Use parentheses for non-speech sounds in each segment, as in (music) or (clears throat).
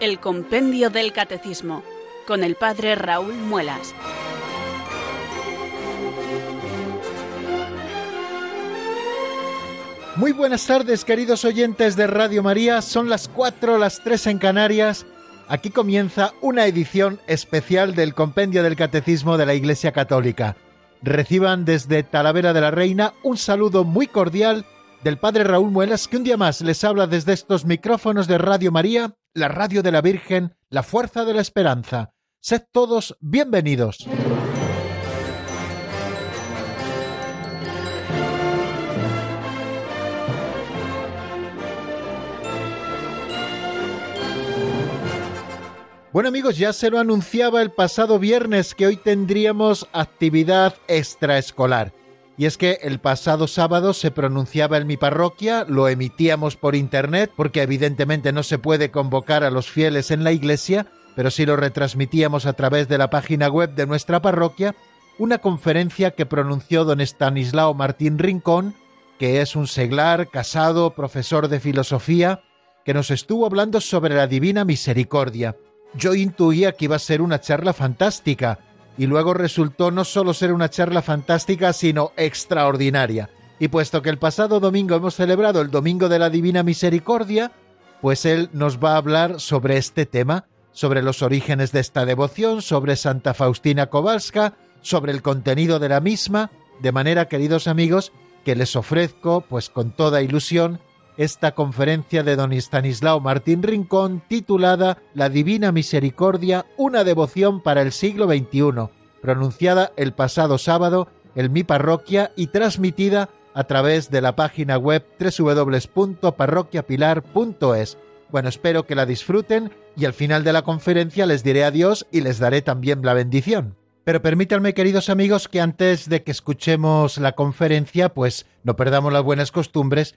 El Compendio del Catecismo, con el Padre Raúl Muelas. Muy buenas tardes, queridos oyentes de Radio María. Son las 4, las 3 en Canarias. Aquí comienza una edición especial del Compendio del Catecismo de la Iglesia Católica. Reciban desde Talavera de la Reina un saludo muy cordial del Padre Raúl Muelas, que un día más les habla desde estos micrófonos de Radio María, la radio de la Virgen, la fuerza de la esperanza. Sed todos bienvenidos. Bueno amigos, ya se lo anunciaba el pasado viernes que hoy tendríamos actividad extraescolar. Y es que el pasado sábado se pronunciaba en mi parroquia, lo emitíamos por internet, porque evidentemente no se puede convocar a los fieles en la iglesia, pero sí lo retransmitíamos a través de la página web de nuestra parroquia, una conferencia que pronunció don Estanislao Martín Rincón, que es un seglar, casado, profesor de filosofía, que nos estuvo hablando sobre la divina misericordia. Yo intuía que iba a ser una charla fantástica, y luego resultó no solo ser una charla fantástica, sino extraordinaria. Y puesto que el pasado domingo hemos celebrado el Domingo de la Divina Misericordia, pues él nos va a hablar sobre este tema, sobre los orígenes de esta devoción, sobre Santa Faustina Kowalska, sobre el contenido de la misma, de manera, queridos amigos, que les ofrezco, pues con toda ilusión, esta conferencia de don Estanislao Martín Rincón titulada La Divina Misericordia, una devoción para el siglo XXI, pronunciada el pasado sábado en mi parroquia y transmitida a través de la página web www.parroquiapilar.es. Bueno, espero que la disfruten y al final de la conferencia les diré adiós y les daré también la bendición. Pero permítanme, queridos amigos, que antes de que escuchemos la conferencia, pues no perdamos las buenas costumbres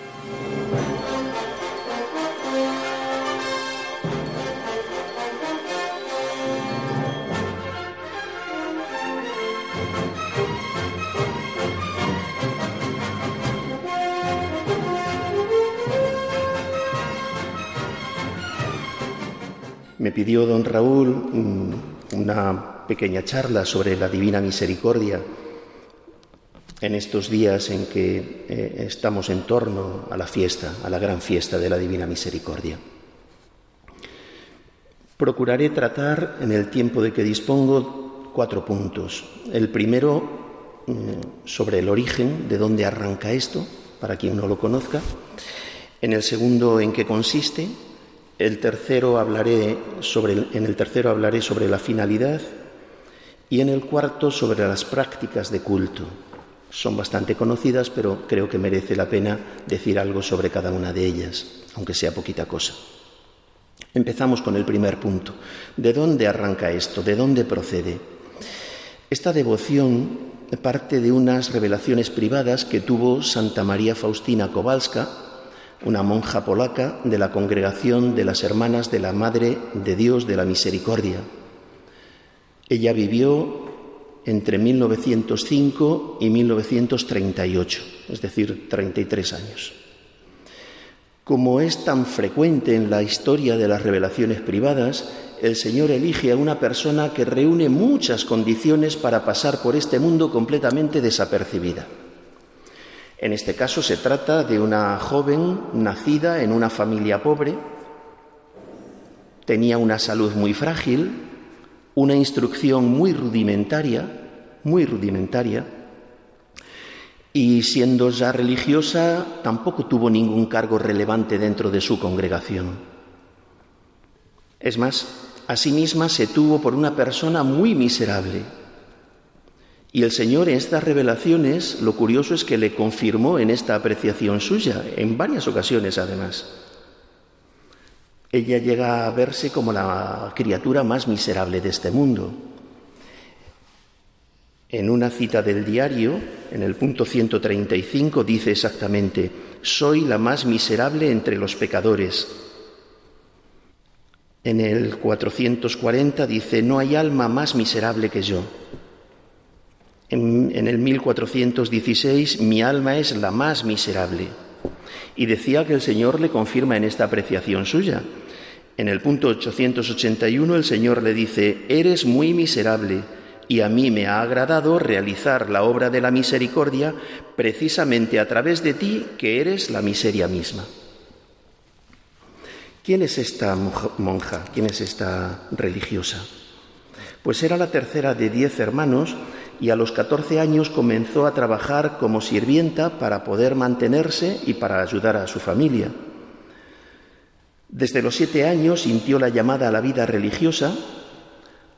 Me pidió don Raúl una pequeña charla sobre la Divina Misericordia en estos días en que eh, estamos en torno a la fiesta, a la gran fiesta de la Divina Misericordia. Procuraré tratar en el tiempo de que dispongo cuatro puntos. El primero mm, sobre el origen, de dónde arranca esto, para quien no lo conozca. En el segundo, en qué consiste, el tercero hablaré sobre, en el tercero hablaré sobre la finalidad y en el cuarto sobre las prácticas de culto. Son bastante conocidas, pero creo que merece la pena decir algo sobre cada una de ellas, aunque sea poquita cosa. Empezamos con el primer punto. ¿De dónde arranca esto? ¿De dónde procede? Esta devoción parte de unas revelaciones privadas que tuvo Santa María Faustina Kowalska, una monja polaca de la congregación de las Hermanas de la Madre de Dios de la Misericordia. Ella vivió entre 1905 y 1938, es decir, 33 años. Como es tan frecuente en la historia de las revelaciones privadas, el Señor elige a una persona que reúne muchas condiciones para pasar por este mundo completamente desapercibida. En este caso se trata de una joven nacida en una familia pobre, tenía una salud muy frágil, una instrucción muy rudimentaria, muy rudimentaria, y siendo ya religiosa tampoco tuvo ningún cargo relevante dentro de su congregación. Es más, a sí misma se tuvo por una persona muy miserable, y el Señor en estas revelaciones, lo curioso es que le confirmó en esta apreciación suya, en varias ocasiones además. Ella llega a verse como la criatura más miserable de este mundo. En una cita del diario, en el punto 135, dice exactamente, soy la más miserable entre los pecadores. En el 440 dice, no hay alma más miserable que yo. En, el 1416, mi alma es la más miserable. Y decía que el Señor le confirma en esta apreciación suya. En el punto 881 el Señor le dice, eres muy miserable y a mí me ha agradado realizar la obra de la misericordia precisamente a través de ti, que eres la miseria misma. ¿Quién es esta monja? ¿Quién es esta religiosa? Pues era la tercera de diez hermanos y a los catorce años comenzó a trabajar como sirvienta para poder mantenerse y para ayudar a su familia. Desde los siete años sintió la llamada a la vida religiosa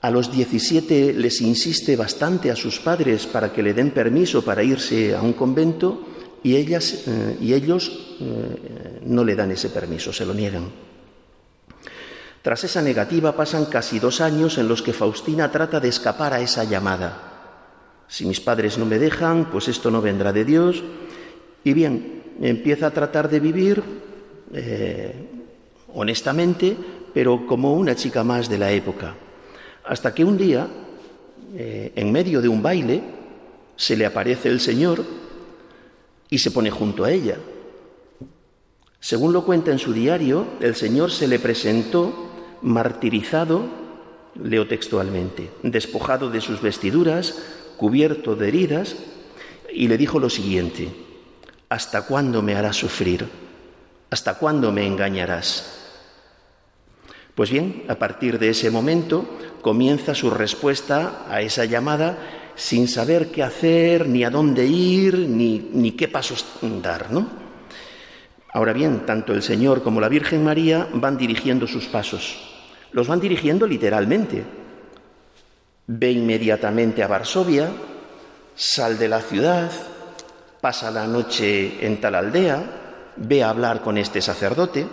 a los 17 les insiste bastante a sus padres para que le den permiso para irse a un convento y, ellas, eh, y ellos eh, no le dan ese permiso, se lo niegan. Tras esa negativa pasan casi dos años en los que Faustina trata de escapar a esa llamada. Si mis padres no me dejan, pues esto no vendrá de Dios. Y bien, empieza a tratar de vivir eh, honestamente, pero como una chica más de la época. Hasta que un día, eh, en medio de un baile, se le aparece el Señor y se pone junto a ella. Según lo cuenta en su diario, el Señor se le presentó martirizado, leo textualmente, despojado de sus vestiduras, cubierto de heridas, y le dijo lo siguiente, ¿hasta cuándo me harás sufrir? ¿Hasta cuándo me engañarás? Pues bien, a partir de ese momento comienza su respuesta a esa llamada sin saber qué hacer, ni a dónde ir, ni, qué pasos dar, ¿no? Ahora bien, tanto el Señor como la Virgen María van dirigiendo sus pasos. Los van dirigiendo literalmente. Ve inmediatamente a Varsovia, sal de la ciudad, pasa la noche en tal aldea, ve a hablar con este sacerdote,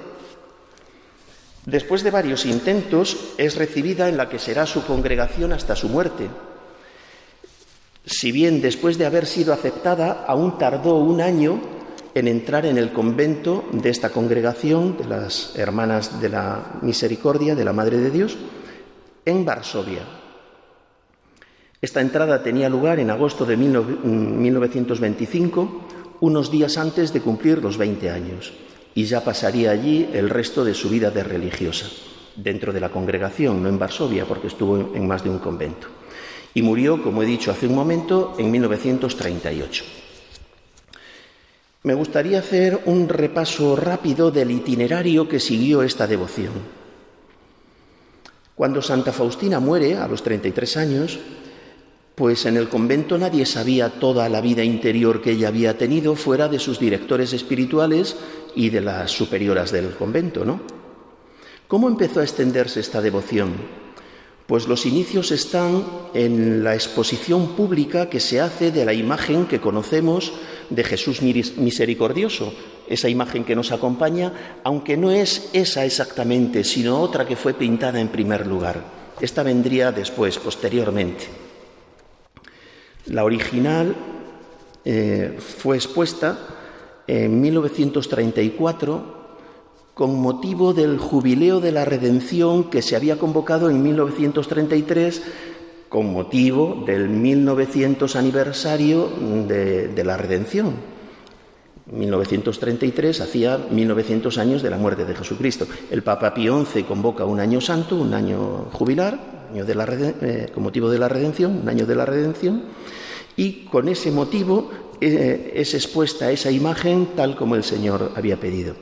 Después de varios intentos, es recibida en la que será su congregación hasta su muerte. Si bien después de haber sido aceptada, aún tardó un año en entrar en el convento de esta congregación de las Hermanas de la Misericordia de la Madre de Dios en Varsovia. Esta entrada tenía lugar en agosto de 1925, unos días antes de cumplir los 20 años y ya pasaría allí el resto de su vida de religiosa, dentro de la congregación, no en Varsovia, porque estuvo en más de un convento. Y murió, como he dicho hace un momento, en 1938. Me gustaría hacer un repaso rápido del itinerario que siguió esta devoción. Cuando Santa Faustina muere, a los 33 años, pues en el convento nadie sabía toda la vida interior que ella había tenido fuera de sus directores espirituales y de las superioras del convento, ¿no? ¿Cómo empezó a extenderse esta devoción? Pues los inicios están en la exposición pública que se hace de la imagen que conocemos de Jesús misericordioso, esa imagen que nos acompaña, aunque no es esa exactamente, sino otra que fue pintada en primer lugar. Esta vendría después, posteriormente. La original eh, fue expuesta en 1934 con motivo del jubileo de la redención que se había convocado en 1933 con motivo del 1900 aniversario de, de la redención. 1933 hacía 1900 años de la muerte de Jesucristo. El Papa Pío XI convoca un año santo, un año jubilar, año de la, eh, con motivo de la redención, un año de la redención, y con ese motivo eh, es expuesta esa imagen tal como el Señor había pedido.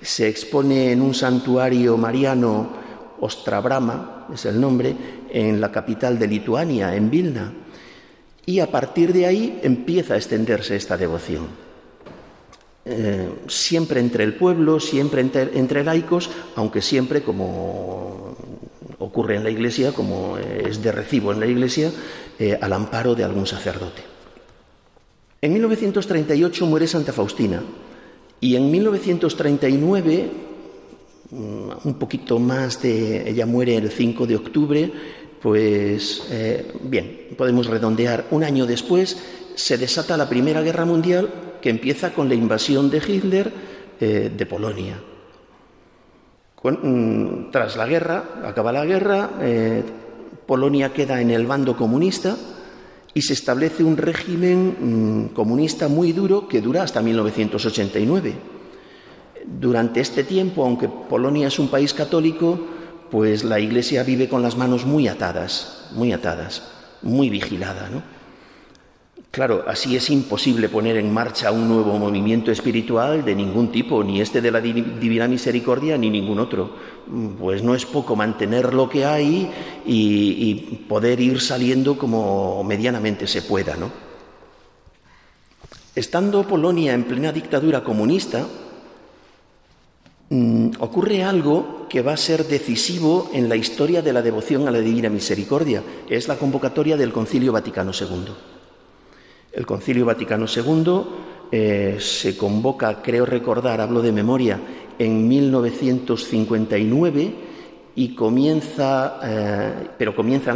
Se expone en un santuario mariano, Ostrabrama es el nombre, en la capital de Lituania, en Vilna, y a partir de ahí empieza a extenderse esta devoción. Eh, siempre entre el pueblo, siempre entre, laicos, aunque siempre, como ocurre en la Iglesia, como es de recibo en la Iglesia, eh, al amparo de algún sacerdote. En 1938 muere Santa Faustina y en 1939, mm, un poquito más de, ella muere el 5 de octubre, pues eh, bien, podemos redondear, un año después se desata la Primera Guerra Mundial que empieza con la invasión de Hitler eh, de Polonia. Mm, tras la guerra, acaba la guerra, eh, Polonia queda en el bando comunista y se establece un régimen mm, comunista muy duro que dura hasta 1989. Durante este tiempo, aunque Polonia es un país católico, pues la Iglesia vive con las manos muy atadas, muy atadas, muy vigilada, ¿no? Claro, así es imposible poner en marcha un nuevo movimiento espiritual de ningún tipo, ni este de la Divina Misericordia ni ningún otro. Pues no es poco mantener lo que hay y, poder ir saliendo como medianamente se pueda, ¿no? Estando Polonia en plena dictadura comunista, mm, ocurre algo que va a ser decisivo en la historia de la devoción a la Divina Misericordia. Es la convocatoria del Concilio Vaticano II. El Concilio Vaticano II eh, se convoca, creo recordar, hablo de memoria, en 1959 y comienza, eh, pero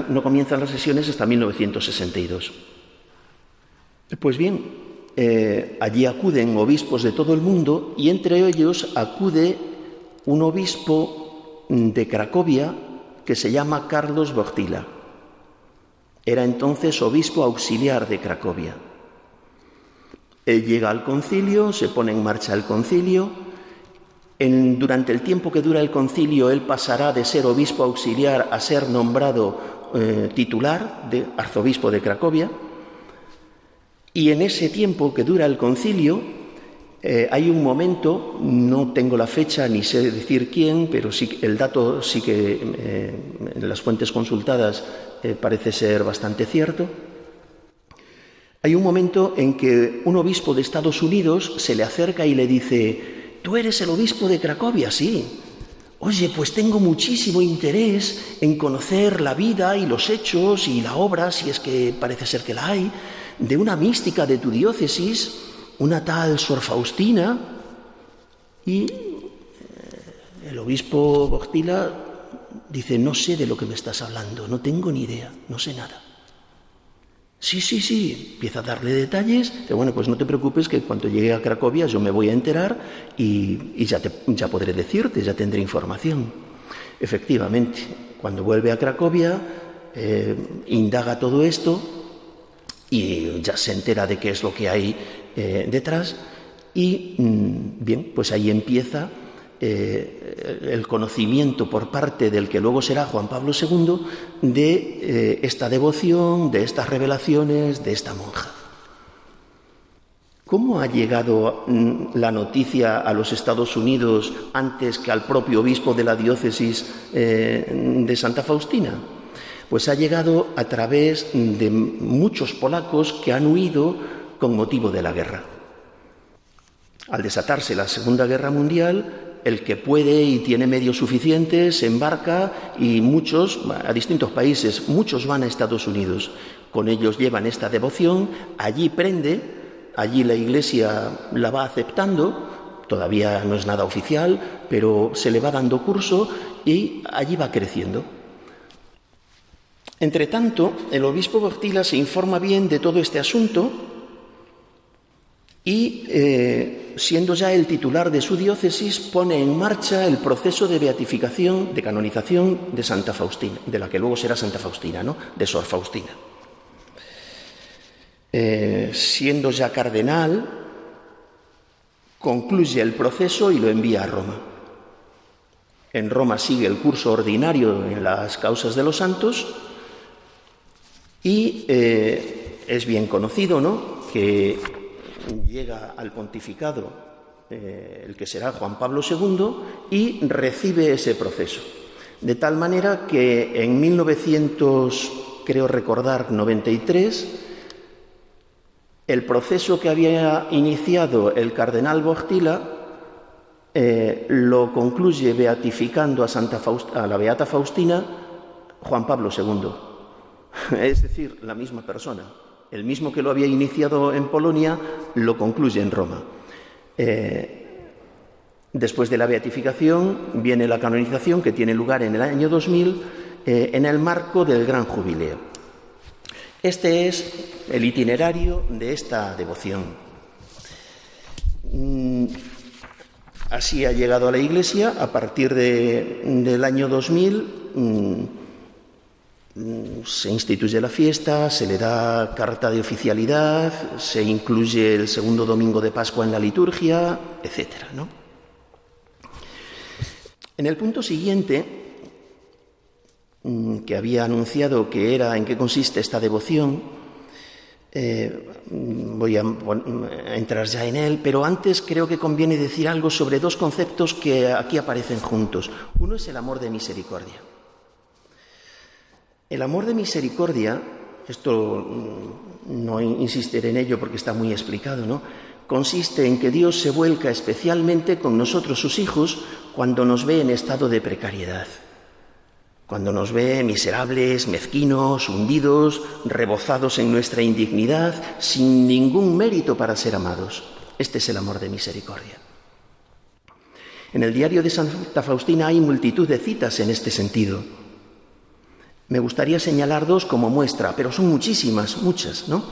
no comienzan las sesiones hasta 1962. Pues bien, eh, allí acuden obispos de todo el mundo y entre ellos acude un obispo de Cracovia que se llama Carlos Bortila. Era entonces obispo auxiliar de Cracovia. Él llega al concilio, se pone en marcha el concilio. durante el tiempo que dura el concilio, él pasará de ser obispo auxiliar a ser nombrado eh, titular de arzobispo de Cracovia. Y en ese tiempo que dura el concilio, eh, hay un momento, no tengo la fecha ni sé decir quién, pero sí el dato sí que eh, en las fuentes consultadas parece ser bastante cierto hay un momento en que un obispo de Estados Unidos se le acerca y le dice, tú eres el obispo de Cracovia, sí. Oye, pues tengo muchísimo interés en conocer la vida y los hechos y la obra, si es que parece ser que la hay, de una mística de tu diócesis, una tal Sor Faustina. Y eh, el obispo Bogtila dice, no sé de lo que me estás hablando, no tengo ni idea, no sé nada. Sí, sí, sí, empieza a darle detalles. De, bueno, pues no te preocupes que cuando llegue a Cracovia yo me voy a enterar y, ya, ya podré decirte, ya tendré información. Efectivamente, cuando vuelve a Cracovia, eh, indaga todo esto y ya se entera de qué es lo que hay eh, detrás y, mm, bien, pues ahí empieza eh, el conocimiento por parte del que luego será Juan Pablo II de eh, esta devoción, de estas revelaciones, de esta monja. ¿Cómo ha llegado mm, la noticia a los Estados Unidos antes que al propio obispo de la diócesis eh, de Santa Faustina? Pues ha llegado a través de muchos polacos que han huido con motivo de la guerra. Al desatarse la Segunda Guerra Mundial, el que puede y tiene medios suficientes se embarca y muchos, a distintos países, muchos van a Estados Unidos. Con ellos llevan esta devoción, allí prende, allí la Iglesia la va aceptando, todavía no es nada oficial, pero se le va dando curso y allí va creciendo. Entre tanto, el obispo Bortila se informa bien de todo este asunto y eh, siendo ya el titular de su diócesis, pone en marcha el proceso de beatificación, de canonización de Santa Faustina, de la que luego será Santa Faustina, ¿no? De Sor Faustina. Eh, siendo ya cardenal, concluye el proceso y lo envía a Roma. En Roma sigue el curso ordinario en las causas de los santos y eh, es bien conocido ¿no? que llega al pontificado eh, el que será Juan Pablo II y recibe ese proceso. De tal manera que en 1900, creo recordar, 93, el proceso que había iniciado el cardenal Bortila eh, lo concluye beatificando a, Santa a la Beata Faustina Juan Pablo II. (laughs) Es decir, la misma persona el mismo que lo había iniciado en Polonia, lo concluye en Roma. Eh, después de la beatificación viene la canonización que tiene lugar en el año 2000 eh, en el marco del Gran Jubileo. Este es el itinerario de esta devoción. Mm, así ha llegado a la Iglesia a partir del año 2000 se instituye la fiesta, se le da carta de oficialidad, se incluye el segundo domingo de Pascua en la liturgia, etc. En el punto siguiente, mm, que había anunciado que era en qué consiste esta devoción, eh, voy a, a entrar ya en él, pero antes creo que conviene decir algo sobre dos conceptos que aquí aparecen juntos. Uno es el amor de misericordia. El amor de misericordia, esto mm, no insistiré en ello porque está muy explicado, ¿no? Consiste en que Dios se vuelca especialmente con nosotros, sus hijos, cuando nos ve en estado de precariedad, cuando nos ve miserables, mezquinos, hundidos, rebozados en nuestra indignidad, sin ningún mérito para ser amados. Este es el amor de misericordia. En el diario de Santa Faustina hay multitud de citas en este sentido. Me gustaría señalar dos como muestra, pero son muchísimas, muchas, ¿no?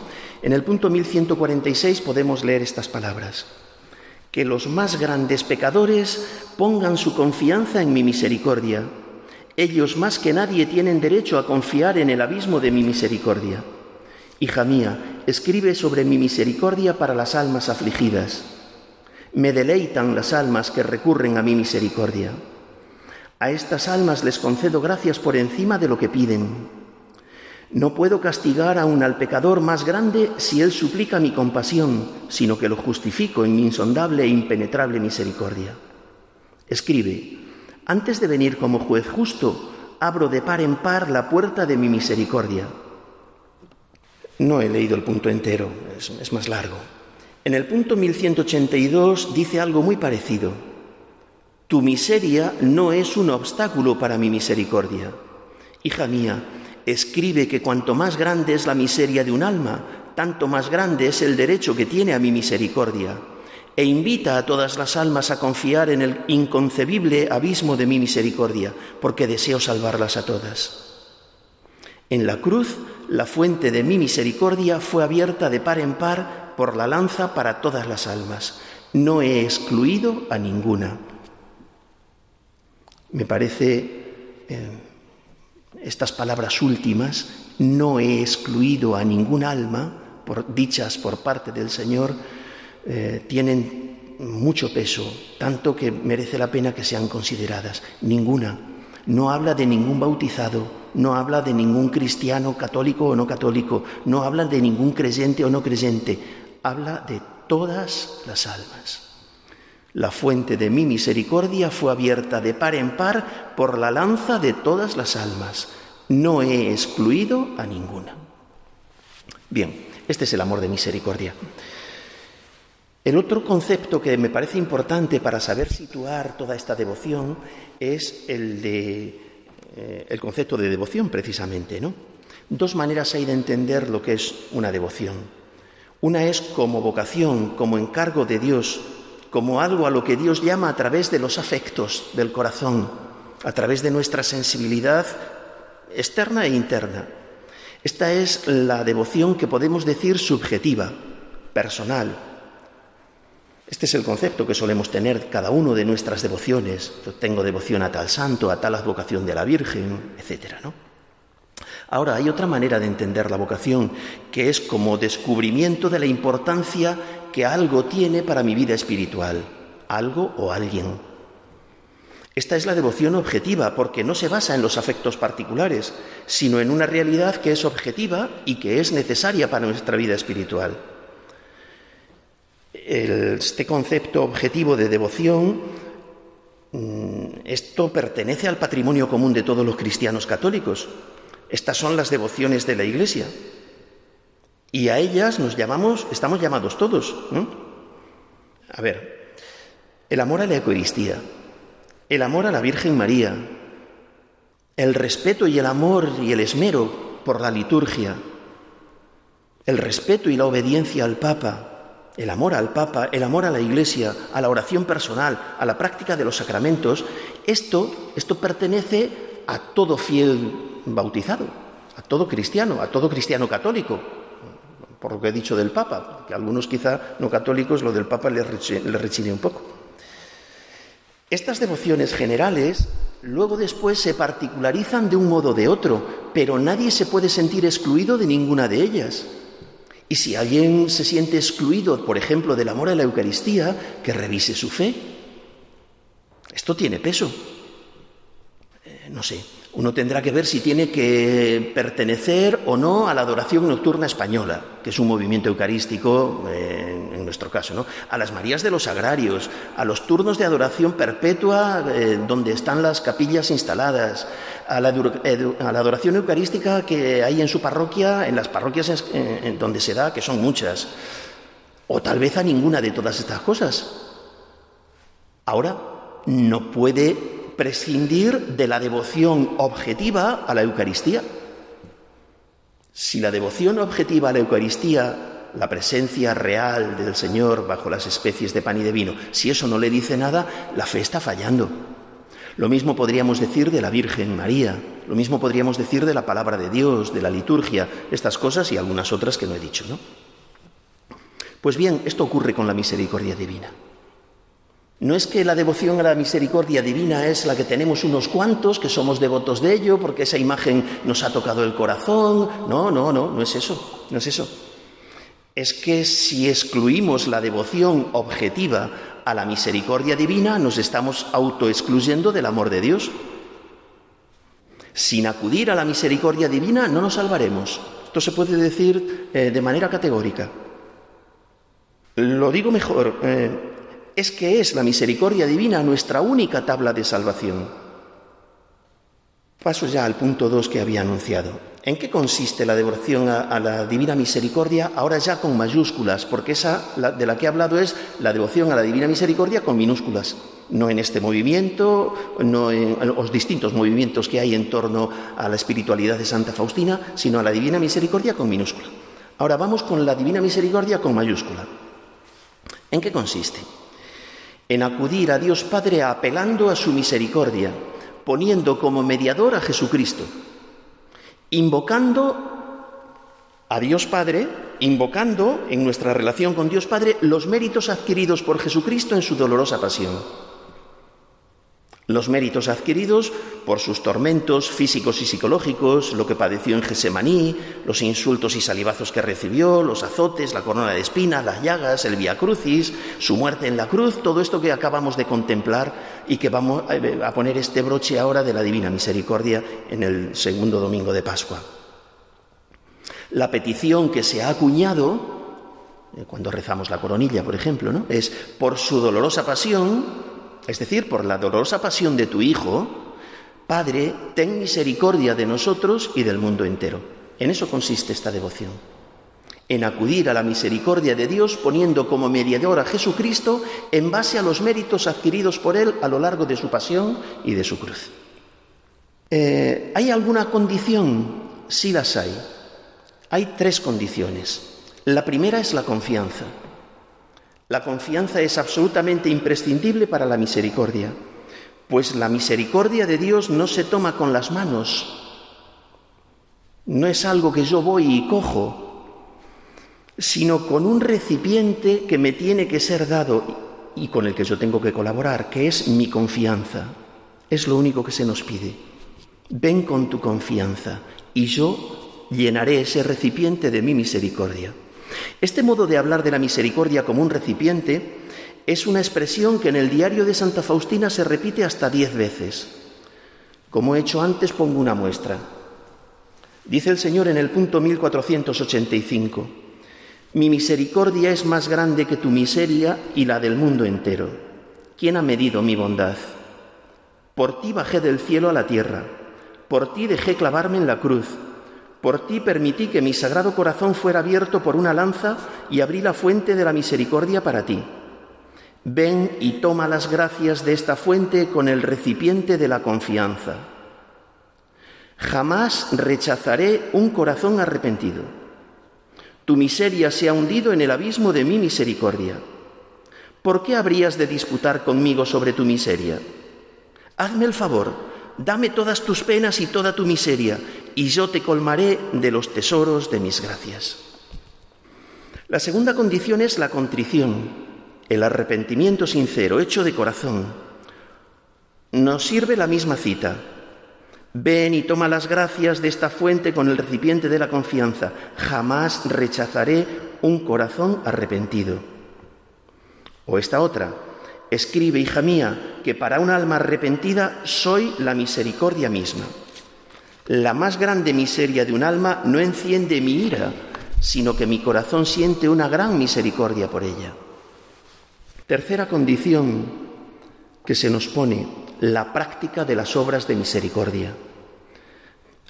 En el punto 1146 podemos leer estas palabras. Que los más grandes pecadores pongan su confianza en mi misericordia. Ellos más que nadie tienen derecho a confiar en el abismo de mi misericordia. Hija mía, escribe sobre mi misericordia para las almas afligidas. Me deleitan las almas que recurren a mi misericordia. A estas almas les concedo gracias por encima de lo que piden. No puedo castigar aún al pecador más grande si él suplica mi compasión, sino que lo justifico en mi insondable e impenetrable misericordia. Escribe, antes de venir como juez justo, abro de par en par la puerta de mi misericordia. No he leído el punto entero, es, es más largo. En el punto 1182 dice algo muy parecido. Tu miseria no es un obstáculo para mi misericordia. Hija mía, escribe que cuanto más grande es la miseria de un alma, tanto más grande es el derecho que tiene a mi misericordia. E invita a todas las almas a confiar en el inconcebible abismo de mi misericordia, porque deseo salvarlas a todas. En la cruz, la fuente de mi misericordia fue abierta de par en par por la lanza para todas las almas. No he excluido a ninguna. Me parece eh, estas palabras últimas, no he excluido a ningún alma, por, dichas por parte del Señor, eh, tienen mucho peso, tanto que merece la pena que sean consideradas. Ninguna. No habla de ningún bautizado, no habla de ningún cristiano católico o no católico, no habla de ningún creyente o no creyente, habla de todas las almas. La fuente de mi misericordia fue abierta de par en par por la lanza de todas las almas. No he excluido a ninguna. Bien, este es el amor de misericordia. El otro concepto que me parece importante para saber situar toda esta devoción es el de eh, el concepto de devoción precisamente, ¿no? Dos maneras hay de entender lo que es una devoción. Una es como vocación, como encargo de Dios como algo a lo que Dios llama a través de los afectos del corazón, a través de nuestra sensibilidad externa e interna. Esta es la devoción que podemos decir subjetiva, personal. Este es el concepto que solemos tener cada uno de nuestras devociones. Yo tengo devoción a tal santo, a tal advocación de la Virgen, etcétera, ¿no? Ahora, hay otra manera de entender la vocación, que es como descubrimiento de la importancia que algo tiene para mi vida espiritual, algo o alguien. Esta es la devoción objetiva, porque no se basa en los afectos particulares, sino en una realidad que es objetiva y que es necesaria para nuestra vida espiritual. Este concepto objetivo de devoción, mm, esto pertenece al patrimonio común de todos los cristianos católicos. Estas son las devociones de la Iglesia. Y a ellas nos llamamos, estamos llamados todos. A ver, el amor a la Eucaristía, el amor a la Virgen María, el respeto y el amor y el esmero por la liturgia, el respeto y la obediencia al Papa, el amor al Papa, el amor a la Iglesia, a la oración personal, a la práctica de los sacramentos, esto, esto pertenece a todo fiel bautizado. a todo cristiano, a todo cristiano católico, por lo que he dicho del Papa, que a algunos quizá no católicos lo del Papa les rechine un poco. Estas devociones generales luego después se particularizan de un modo o de otro, pero nadie se puede sentir excluido de ninguna de ellas. Y si alguien se siente excluido, por ejemplo, del amor a la Eucaristía, que revise su fe. Esto tiene peso. Eh, no sé, uno tendrá que ver si tiene que pertenecer o no a la adoración nocturna española, que es un movimiento eucarístico, eh, en nuestro caso, ¿no? a las Marías de los Agrarios, a los turnos de adoración perpetua eh, donde están las capillas instaladas, a la, adoración eucarística que hay en su parroquia, en las parroquias en donde se da, que son muchas, o tal vez a ninguna de todas estas cosas. Ahora no puede prescindir de la devoción objetiva a la Eucaristía. Si la devoción objetiva a la Eucaristía, la presencia real del Señor bajo las especies de pan y de vino, si eso no le dice nada, la fe está fallando. Lo mismo podríamos decir de la Virgen María, lo mismo podríamos decir de la palabra de Dios, de la liturgia, estas cosas y algunas otras que no he dicho, ¿no? Pues bien, esto ocurre con la misericordia divina. No es que la devoción a la misericordia divina es la que tenemos unos cuantos, que somos devotos de ello, porque esa imagen nos ha tocado el corazón. No, no, no, no es eso, no es eso. Es que si excluimos la devoción objetiva a la misericordia divina, nos estamos autoexcluyendo del amor de Dios. Sin acudir a la misericordia divina no nos salvaremos. Esto se puede decir eh, de manera categórica. Lo digo mejor, eh, es que es la misericordia divina nuestra única tabla de salvación. Paso ya al punto 2 que había anunciado. ¿En qué consiste la devoción a, la divina misericordia? Ahora ya con mayúsculas, porque esa de la que he hablado es la devoción a la divina misericordia con minúsculas. No en este movimiento, no en los distintos movimientos que hay en torno a la espiritualidad de Santa Faustina, sino a la divina misericordia con minúscula. Ahora vamos con la divina misericordia con mayúscula. ¿En qué consiste? En acudir a Dios Padre apelando a su misericordia, poniendo como mediador a Jesucristo, invocando a Dios Padre, invocando en nuestra relación con Dios Padre los méritos adquiridos por Jesucristo en su dolorosa pasión los méritos adquiridos por sus tormentos físicos y psicológicos, lo que padeció en Gesemaní, los insultos y salivazos que recibió, los azotes, la corona de espinas, las llagas, el via crucis, su muerte en la cruz, todo esto que acabamos de contemplar y que vamos a poner este broche ahora de la divina misericordia en el segundo domingo de Pascua. La petición que se ha acuñado eh, cuando rezamos la coronilla, por ejemplo, ¿no? es por su dolorosa pasión es decir, por la dolorosa pasión de tu Hijo, Padre, ten misericordia de nosotros y del mundo entero. En eso consiste esta devoción, en acudir a la misericordia de Dios poniendo como mediador a Jesucristo en base a los méritos adquiridos por Él a lo largo de su pasión y de su cruz. Eh, ¿Hay alguna condición? Sí las hay. Hay tres condiciones. La primera es la confianza. La confianza es absolutamente imprescindible para la misericordia, pues la misericordia de Dios no se toma con las manos, no es algo que yo voy y cojo, sino con un recipiente que me tiene que ser dado y con el que yo tengo que colaborar, que es mi confianza. Es lo único que se nos pide. Ven con tu confianza y yo llenaré ese recipiente de mi misericordia. Este modo de hablar de la misericordia como un recipiente es una expresión que en el diario de Santa Faustina se repite hasta diez veces. Como he hecho antes, pongo una muestra. Dice el Señor en el punto 1485, Mi misericordia es más grande que tu miseria y la del mundo entero. ¿Quién ha medido mi bondad? Por ti bajé del cielo a la tierra, por ti dejé clavarme en la cruz por ti permití que mi sagrado corazón fuera abierto por una lanza y abrí la fuente de la misericordia para ti. Ven y toma las gracias de esta fuente con el recipiente de la confianza. Jamás rechazaré un corazón arrepentido. Tu miseria se ha hundido en el abismo de mi misericordia. ¿Por qué habrías de disputar conmigo sobre tu miseria? Hazme el favor, dame todas tus penas y toda tu miseria, y yo te colmaré de los tesoros de mis gracias. La segunda condición es la contrición, el arrepentimiento sincero, hecho de corazón. Nos sirve la misma cita. Ven y toma las gracias de esta fuente con el recipiente de la confianza. Jamás rechazaré un corazón arrepentido. O esta otra. Escribe, hija mía, que para un alma arrepentida soy la misericordia misma. La más grande miseria de un alma no enciende mi ira, sino que mi corazón siente una gran misericordia por ella. Tercera condición que se nos pone, la práctica de las obras de misericordia,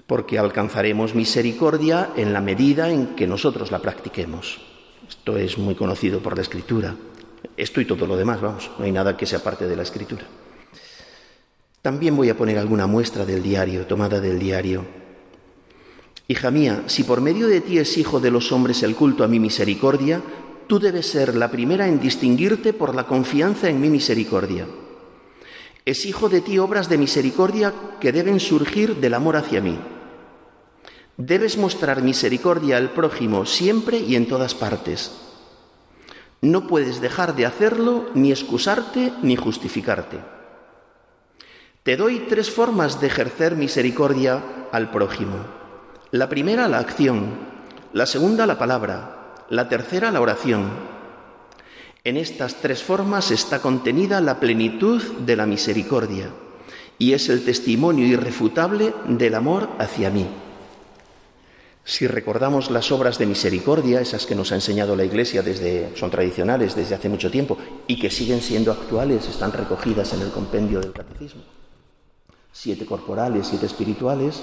porque alcanzaremos misericordia en la medida en que nosotros la practiquemos. Esto es muy conocido por la Escritura. Esto y todo lo demás, vamos, no hay nada que sea parte de la Escritura. También voy a poner alguna muestra del diario, tomada del diario. Hija mía, si por medio de ti es hijo de los hombres el culto a mi misericordia, tú debes ser la primera en distinguirte por la confianza en mi misericordia. Es hijo de ti obras de misericordia que deben surgir del amor hacia mí. Debes mostrar misericordia al prójimo siempre y en todas partes. No puedes dejar de hacerlo ni excusarte ni justificarte. Te doy tres formas de ejercer misericordia al prójimo. La primera, la acción. La segunda, la palabra. La tercera, la oración. En estas tres formas está contenida la plenitud de la misericordia y es el testimonio irrefutable del amor hacia mí. Si recordamos las obras de misericordia, esas que nos ha enseñado la Iglesia desde son tradicionales desde hace mucho tiempo y que siguen siendo actuales, están recogidas en el compendio del Catecismo. Siete corporales, siete espirituales.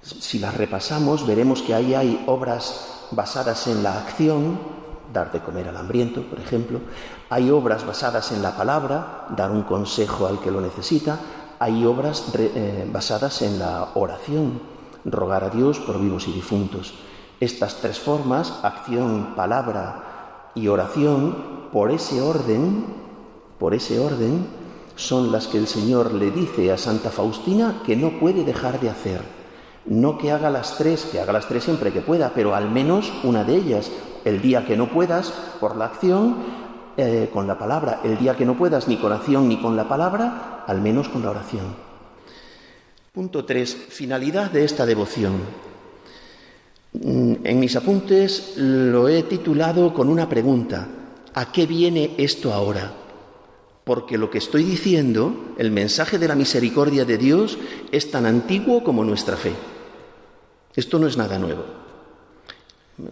Si las repasamos, veremos que ahí hay obras basadas en la acción, dar de comer al hambriento, por ejemplo. Hay obras basadas en la palabra, dar un consejo al que lo necesita. Hay obras eh, basadas en la oración, rogar a Dios por vivos y difuntos. Estas tres formas, acción, palabra y oración, por ese orden, por ese orden, son las que el Señor le dice a Santa Faustina que no puede dejar de hacer. No que haga las tres, que haga las tres siempre que pueda, pero al menos una de ellas. El día que no puedas, por la acción, eh, con la palabra. El día que no puedas, ni con acción ni con la palabra, al menos con la oración. Punto 3. Finalidad de esta devoción. Mm, en mis apuntes lo he titulado con una pregunta. ¿A qué viene esto ahora? Porque lo que estoy diciendo, el mensaje de la misericordia de Dios, es tan antiguo como nuestra fe. Esto no es nada nuevo.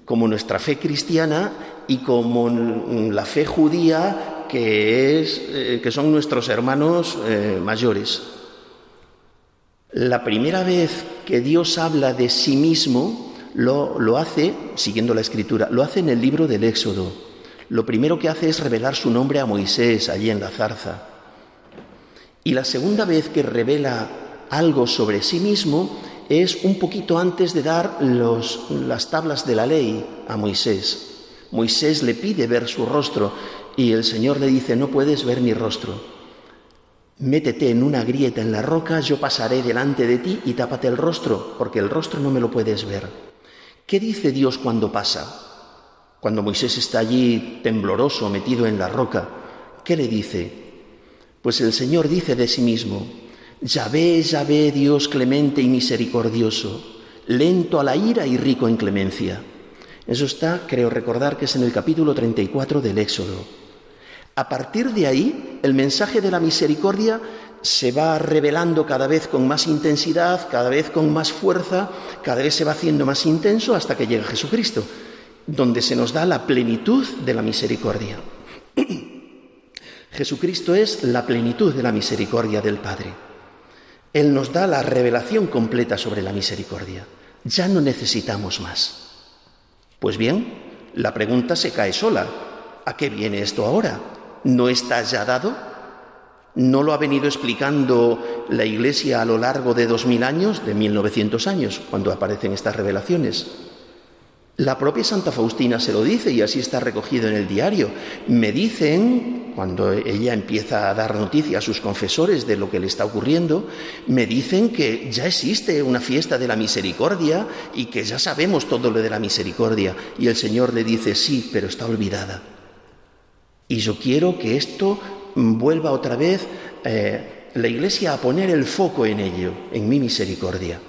Como nuestra fe cristiana y como la fe judía que, eh, son nuestros hermanos eh, mayores. La primera vez que Dios habla de sí mismo lo, hace, siguiendo la escritura, lo hace en el libro del Éxodo. Lo primero que hace es revelar su nombre a Moisés allí en la zarza. Y la segunda vez que revela algo sobre sí mismo es un poquito antes de dar las tablas de la ley a Moisés. Moisés le pide ver su rostro y el Señor le dice, no puedes ver mi rostro. Métete en una grieta en la roca, yo pasaré delante de ti y tápate el rostro, porque el rostro no me lo puedes ver. ¿Qué dice Dios cuando pasa? Cuando Moisés está allí tembloroso, metido en la roca, ¿qué le dice? Pues el Señor dice de sí mismo, Yahvé, Yahvé, Dios clemente y misericordioso, lento a la ira y rico en clemencia. Eso está, creo recordar que es en el capítulo 34 del Éxodo. A partir de ahí, el mensaje de la misericordia se va revelando cada vez con más intensidad, cada vez con más fuerza, cada vez se va haciendo más intenso hasta que llega Jesucristo, donde se nos da la plenitud de la misericordia. (clears throat) Jesucristo es la plenitud de la misericordia del Padre. Él nos da la revelación completa sobre la misericordia. Ya no necesitamos más. Pues bien, la pregunta se cae sola. ¿A qué viene esto ahora? No está ya dado? ¿No lo ha venido explicando la Iglesia a lo largo de dos mil años, de 1900 años, cuando aparecen estas revelaciones? La propia Santa Faustina se lo dice y así está recogido en el diario. Me dicen cuando ella empieza a dar noticia a sus confesores de lo que le está ocurriendo, me dicen que ya existe una fiesta de la misericordia y que ya sabemos todo lo de la misericordia. Y el Señor le dice, sí, pero está olvidada. Y yo quiero que esto vuelva otra vez eh, la Iglesia a poner el foco en ello, en mi misericordia.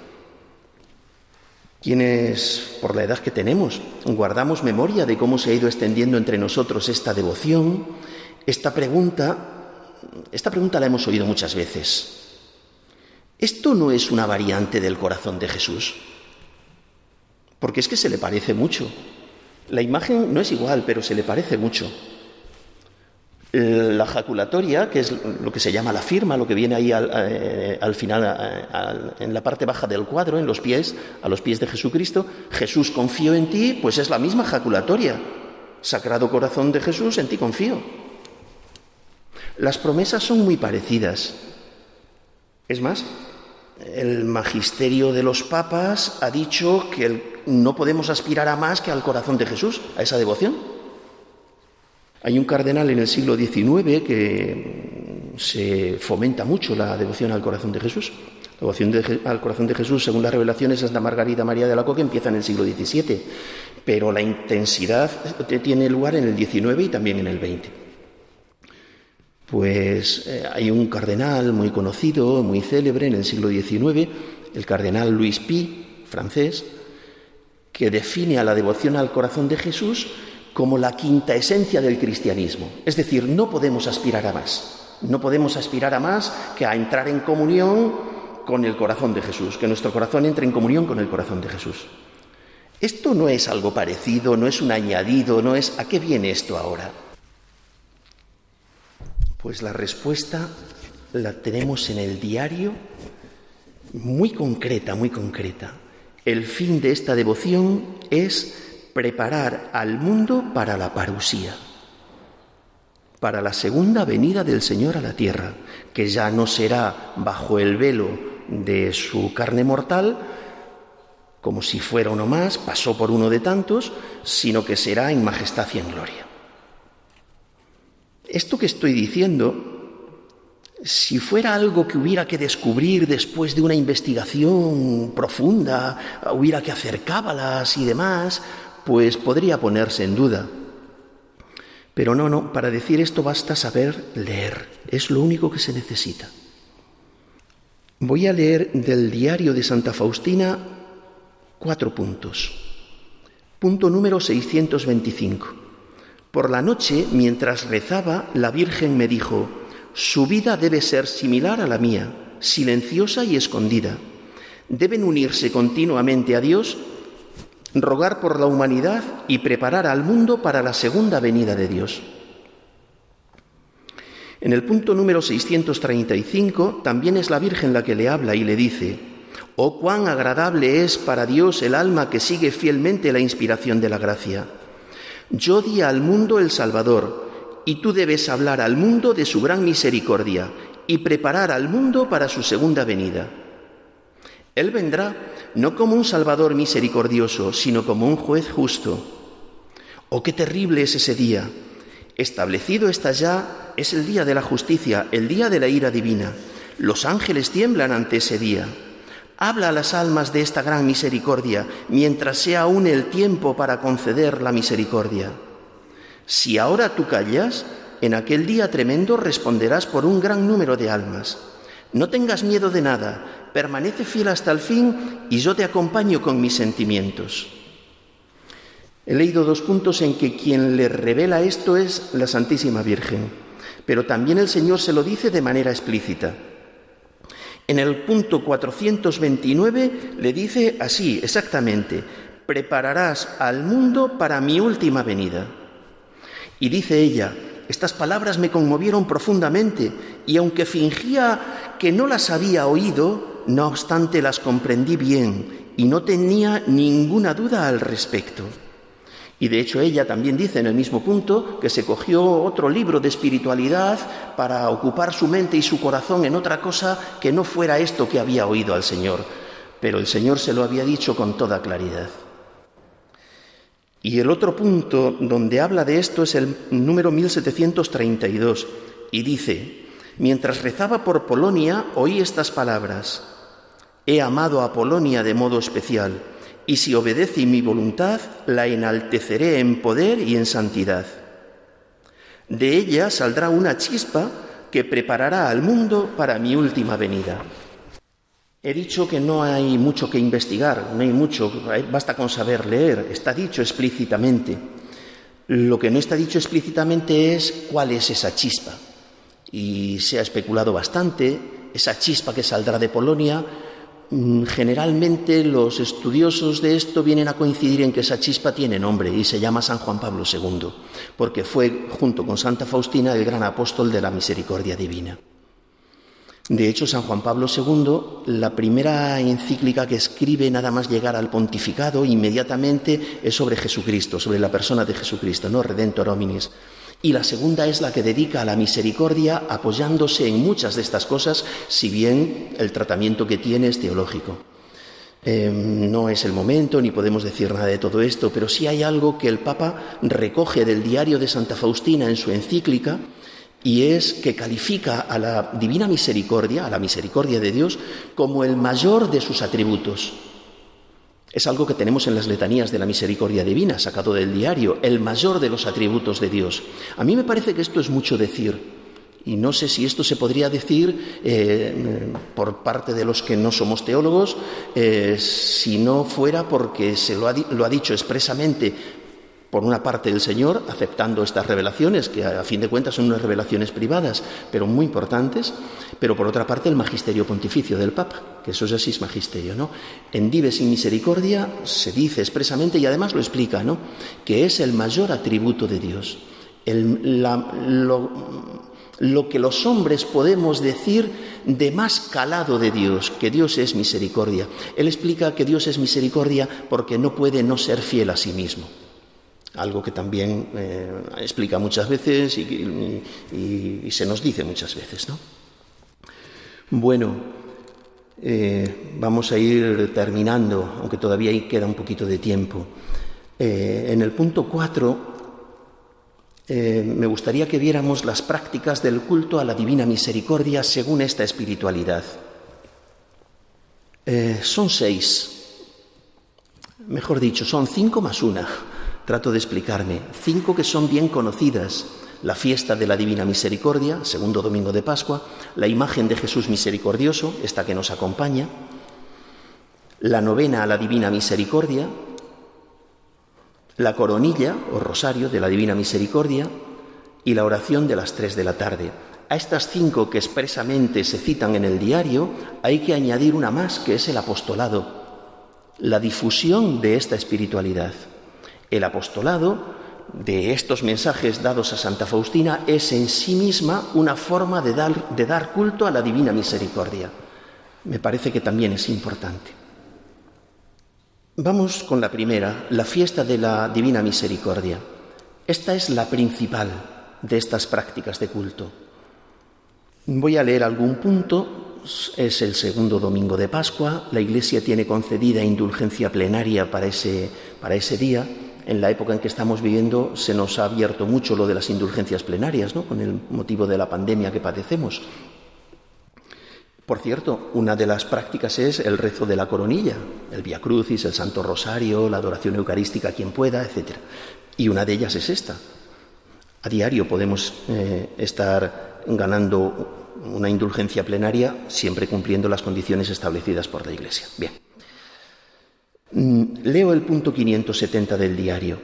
Quienes, por la edad que tenemos, guardamos memoria de cómo se ha ido extendiendo entre nosotros esta devoción, esta pregunta, esta pregunta la hemos oído muchas veces. ¿Esto no es una variante del corazón de Jesús? Porque es que se le parece mucho. La imagen no es igual, pero se le parece mucho. La jaculatoria, que es lo que se llama la firma, lo que viene ahí al, eh, final, en la parte baja del cuadro, en los pies, a los pies de Jesucristo, Jesús confío en ti, pues es la misma jaculatoria. Sagrado corazón de Jesús, en ti confío. Las promesas son muy parecidas. Es más, el magisterio de los papas ha dicho que no podemos aspirar a más que al corazón de Jesús, a esa devoción. Hay un cardenal en el siglo XIX que se fomenta mucho la devoción al corazón de Jesús. La devoción al corazón de Jesús, según las revelaciones, es la Margarita María de la Coque, empieza en el siglo XVII, pero la intensidad tiene lugar en el XIX y también en el XX. Pues eh, hay un cardenal muy conocido, muy célebre en el siglo XIX, el cardenal Luis Pi, francés, que define a la devoción al corazón de Jesús como la quinta esencia del cristianismo. Es decir, no podemos aspirar a más. No podemos aspirar a más que a entrar en comunión con el corazón de Jesús, que nuestro corazón entre en comunión con el corazón de Jesús. Esto no es algo parecido, no es un añadido, no es ¿a qué viene esto ahora? Pues la respuesta la tenemos en el diario muy concreta, muy concreta. El fin de esta devoción es preparar al mundo para la parusía, para la segunda venida del Señor a la tierra, que ya no será bajo el velo de su carne mortal, como si fuera uno más, pasó por uno de tantos, sino que será en majestad y en gloria. Esto que estoy diciendo si fuera algo que hubiera que descubrir después de una investigación profunda, hubiera que hacer cábalas y demás, pues podría ponerse en duda. Pero no, no, para decir esto basta saber leer, es lo único que se necesita. Voy a leer del diario de Santa Faustina cuatro puntos. Punto número 625. Por la noche, mientras rezaba, la Virgen me dijo, su vida debe ser similar a la mía, silenciosa y escondida. Deben unirse continuamente a Dios rogar por la humanidad y preparar al mundo para la segunda venida de Dios. En el punto número 635 también es la Virgen la que le habla y le dice, Oh cuán agradable es para Dios el alma que sigue fielmente la inspiración de la gracia. Yo di al mundo el Salvador, y tú debes hablar al mundo de su gran misericordia y preparar al mundo para su segunda venida. Él vendrá no como un Salvador misericordioso, sino como un juez justo. Oh, qué terrible es ese día. Establecido está ya, es el día de la justicia, el día de la ira divina. Los ángeles tiemblan ante ese día. Habla a las almas de esta gran misericordia, mientras sea aún el tiempo para conceder la misericordia. Si ahora tú callas, en aquel día tremendo responderás por un gran número de almas. No tengas miedo de nada, permanece fiel hasta el fin y yo te acompaño con mis sentimientos. He leído dos puntos en que quien le revela esto es la Santísima Virgen, pero también el Señor se lo dice de manera explícita. En el punto 429 le dice así, exactamente, prepararás al mundo para mi última venida. Y dice ella, estas palabras me conmovieron profundamente y aunque fingía que no las había oído, no obstante las comprendí bien y no tenía ninguna duda al respecto. Y de hecho ella también dice en el mismo punto que se cogió otro libro de espiritualidad para ocupar su mente y su corazón en otra cosa que no fuera esto que había oído al Señor. Pero el Señor se lo había dicho con toda claridad. Y el otro punto donde habla de esto es el número 1732 y dice, mientras rezaba por Polonia oí estas palabras, he amado a Polonia de modo especial y si obedece mi voluntad la enalteceré en poder y en santidad. De ella saldrá una chispa que preparará al mundo para mi última venida. He dicho que no hay mucho que investigar, no hay mucho, basta con saber leer, está dicho explícitamente. Lo que no está dicho explícitamente es cuál es esa chispa. Y se ha especulado bastante, esa chispa que saldrá de Polonia, mm, generalmente los estudiosos de esto vienen a coincidir en que esa chispa tiene nombre y se llama San Juan Pablo II, porque fue, junto con Santa Faustina, el gran apóstol de la misericordia divina. De hecho, San Juan Pablo II, la primera encíclica que escribe nada más llegar al pontificado, inmediatamente es sobre Jesucristo, sobre la persona de Jesucristo, ¿no? Redentor hominis. Y la segunda es la que dedica a la misericordia, apoyándose en muchas de estas cosas, si bien el tratamiento que tiene es teológico. Em, no es el momento ni podemos decir nada de todo esto, pero sí hay algo que el Papa recoge del diario de Santa Faustina en su encíclica, y es que califica a la divina misericordia, a la misericordia de Dios, como el mayor de sus atributos. Es algo que tenemos en las letanías de la misericordia divina, sacado del diario, el mayor de los atributos de Dios. A mí me parece que esto es mucho decir. Y no sé si esto se podría decir eh, por parte de los que no somos teólogos, eh, si no fuera porque se lo ha, lo ha dicho expresamente por una parte el Señor, aceptando estas revelaciones, que a fin de cuentas son unas revelaciones privadas, pero muy importantes, pero por otra parte el magisterio pontificio del Papa, que eso es así es magisterio, ¿no? En Dives sin misericordia se dice expresamente y además lo explica, ¿no? Que es el mayor atributo de Dios. lo, lo que los hombres podemos decir de más calado de Dios, que Dios es misericordia. Él explica que Dios es misericordia porque no puede no ser fiel a sí mismo algo que también eh, explica muchas veces y, se nos dice muchas veces. ¿no? Bueno, eh, vamos a ir terminando, aunque todavía queda un poquito de tiempo. Eh, en el punto 4 me gustaría que viéramos las prácticas del culto a la divina misericordia según esta espiritualidad. son seis, mejor dicho, son cinco más una Trato de explicarme. Cinco que son bien conocidas. La fiesta de la Divina Misericordia, segundo domingo de Pascua, la imagen de Jesús misericordioso, esta que nos acompaña, la novena a la Divina Misericordia, la coronilla o rosario de la Divina Misericordia y la oración de las tres de la tarde. A estas cinco que expresamente se citan en el diario hay que añadir una más que es el apostolado, la difusión de esta espiritualidad. El apostolado de estos mensajes dados a Santa Faustina es en sí misma una forma de dar, de dar culto a la divina misericordia. Me parece que también es importante. Vamos con la primera, la fiesta de la divina misericordia. Esta es la principal de estas prácticas de culto. Voy a leer algún punto. Es el segundo domingo de Pascua. La Iglesia tiene concedida indulgencia plenaria para ese, para ese día en la época en que estamos viviendo se nos ha abierto mucho lo de las indulgencias plenarias, ¿no? con el motivo de la pandemia que padecemos. Por cierto, una de las prácticas es el rezo de la coronilla, el Via Crucis, el Santo Rosario, la adoración eucarística quien pueda, etc. Y una de ellas es esta. A diario podemos eh, estar ganando una indulgencia plenaria siempre cumpliendo las condiciones establecidas por la Iglesia. Bien. Mm, leo el punto 570 del diario.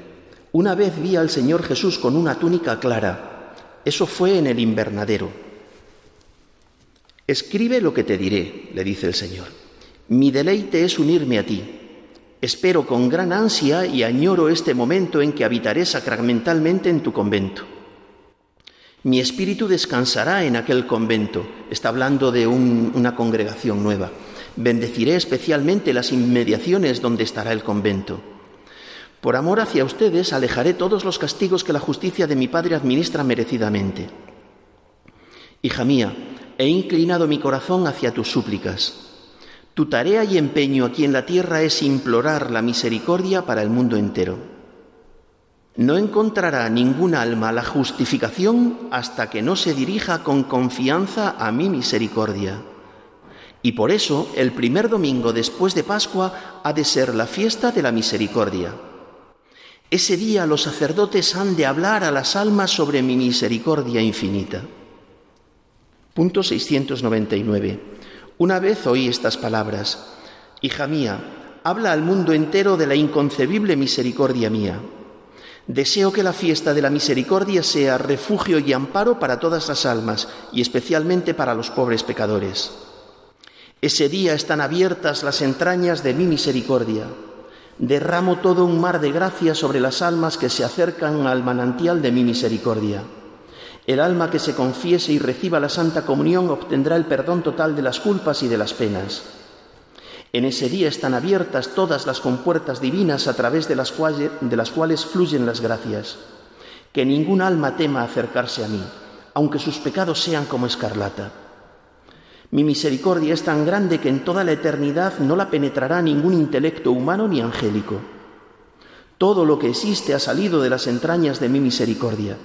Una vez vi al Señor Jesús con una túnica clara. Eso fue en el invernadero. Escribe lo que te diré, le dice el Señor. Mi deleite es unirme a ti. Espero con gran ansia y añoro este momento en que habitaré sacramentalmente en tu convento. Mi espíritu descansará en aquel convento. Está hablando de una congregación nueva. Bendeciré especialmente las inmediaciones donde estará el convento. Por amor hacia ustedes alejaré todos los castigos que la justicia de mi Padre administra merecidamente. Hija mía, he inclinado mi corazón hacia tus súplicas. Tu tarea y empeño aquí en la tierra es implorar la misericordia para el mundo entero. No encontrará ningún alma la justificación hasta que no se dirija con confianza a mi misericordia. Y por eso el primer domingo después de Pascua ha de ser la fiesta de la misericordia. Ese día los sacerdotes han de hablar a las almas sobre mi misericordia infinita. Punto 699. Una vez oí estas palabras, Hija mía, habla al mundo entero de la inconcebible misericordia mía. Deseo que la fiesta de la misericordia sea refugio y amparo para todas las almas y especialmente para los pobres pecadores. Ese día están abiertas las entrañas de mi misericordia. Derramo todo un mar de gracia sobre las almas que se acercan al manantial de mi misericordia. El alma que se confiese y reciba la Santa Comunión obtendrá el perdón total de las culpas y de las penas. En ese día están abiertas todas las compuertas divinas a través de las, cuales, de las cuales fluyen las gracias. Que ningún alma tema acercarse a mí, aunque sus pecados sean como escarlata. Mi misericordia es tan grande que en toda la eternidad no la penetrará ningún intelecto humano ni angélico. Todo lo que existe ha salido de las entrañas de mi misericordia.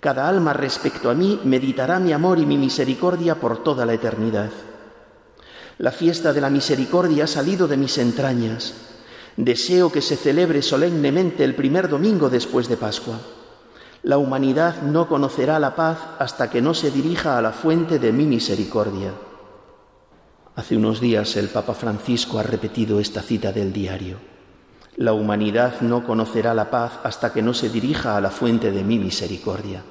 Cada alma respecto a mí meditará mi amor y mi misericordia por toda la eternidad. La fiesta de la misericordia ha salido de mis entrañas. Deseo que se celebre solemnemente el primer domingo después de Pascua. La humanidad no conocerá la paz hasta que no se dirija a la fuente de mi misericordia. Hace unos días el Papa Francisco ha repetido esta cita del diario. La humanidad no conocerá la paz hasta que no se dirija a la fuente de mi misericordia.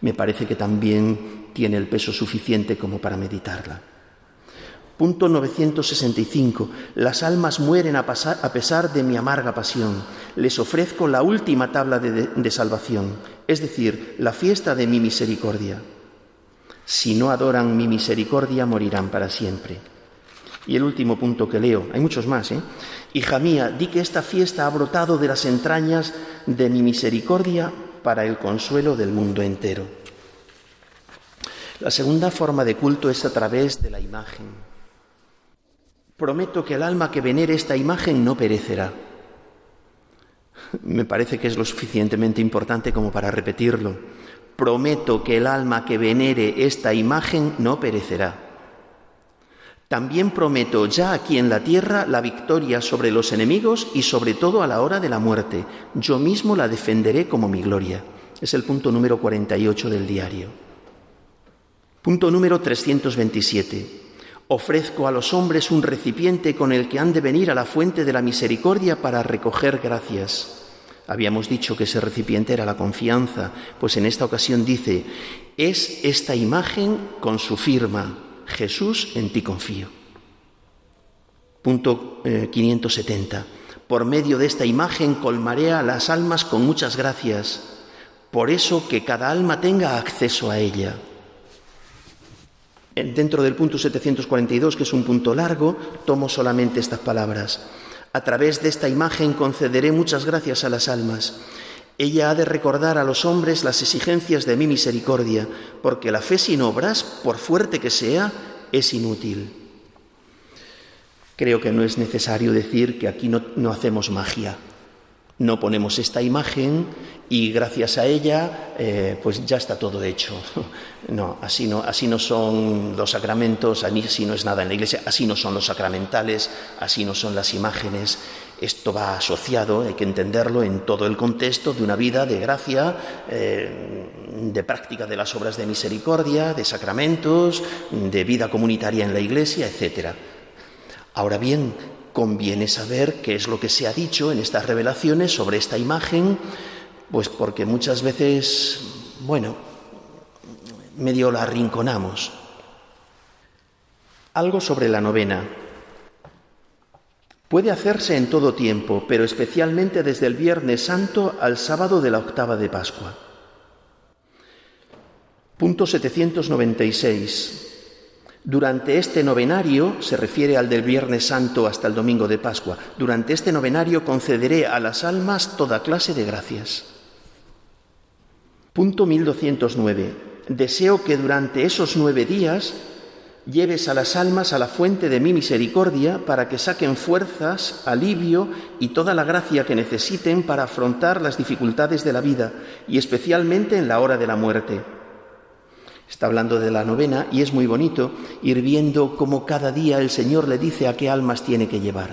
Me parece que también tiene el peso suficiente como para meditarla. Punto 965. Las almas mueren a, pesar de mi amarga pasión. Les ofrezco la última tabla de salvación, es decir, la fiesta de mi misericordia. Si no adoran mi misericordia, morirán para siempre. Y el último punto que leo, hay muchos más, ¿eh? Hija mía, di que esta fiesta ha brotado de las entrañas de mi misericordia para el consuelo del mundo entero. La segunda forma de culto es a través de la imagen. Prometo que el alma que venere esta imagen no perecerá. Me parece que es lo suficientemente importante como para repetirlo. Prometo que el alma que venere esta imagen no perecerá. También prometo ya aquí en la tierra la victoria sobre los enemigos y sobre todo a la hora de la muerte. Yo mismo la defenderé como mi gloria. Es el punto número 48 del diario. Punto número 327. Ofrezco a los hombres un recipiente con el que han de venir a la fuente de la misericordia para recoger gracias. Habíamos dicho que ese recipiente era la confianza, pues en esta ocasión dice, es esta imagen con su firma, Jesús, en ti confío. Punto 570. Eh, Por medio de esta imagen colmaré a las almas con muchas gracias, por eso que cada alma tenga acceso a ella. Dentro del punto 742, que es un punto largo, tomo solamente estas palabras. A través de esta imagen concederé muchas gracias a las almas. Ella ha de recordar a los hombres las exigencias de mi misericordia, porque la fe sin obras, por fuerte que sea, es inútil. Creo que no es necesario decir que aquí no, no hacemos magia. No ponemos esta imagen y gracias a ella eh, pues ya está todo hecho. (laughs) No así, no, así no son los sacramentos, así no es nada en la iglesia, así no son los sacramentales, así no son las imágenes. Esto va asociado, hay que entenderlo, en todo el contexto de una vida de gracia, eh, de práctica de las obras de misericordia, de sacramentos, de vida comunitaria en la iglesia, etc. Ahora bien, conviene saber qué es lo que se ha dicho en estas revelaciones sobre esta imagen, pues porque muchas veces, bueno, medio la arrinconamos. Algo sobre la novena. Puede hacerse en todo tiempo, pero especialmente desde el Viernes Santo al sábado de la octava de Pascua. Punto 796. Durante este novenario, se refiere al del Viernes Santo hasta el Domingo de Pascua, durante este novenario concederé a las almas toda clase de gracias. Punto 1209. Deseo que durante esos nueve días lleves a las almas a la fuente de mi misericordia para que saquen fuerzas, alivio y toda la gracia que necesiten para afrontar las dificultades de la vida y especialmente en la hora de la muerte. Está hablando de la novena y es muy bonito ir viendo cómo cada día el Señor le dice a qué almas tiene que llevar.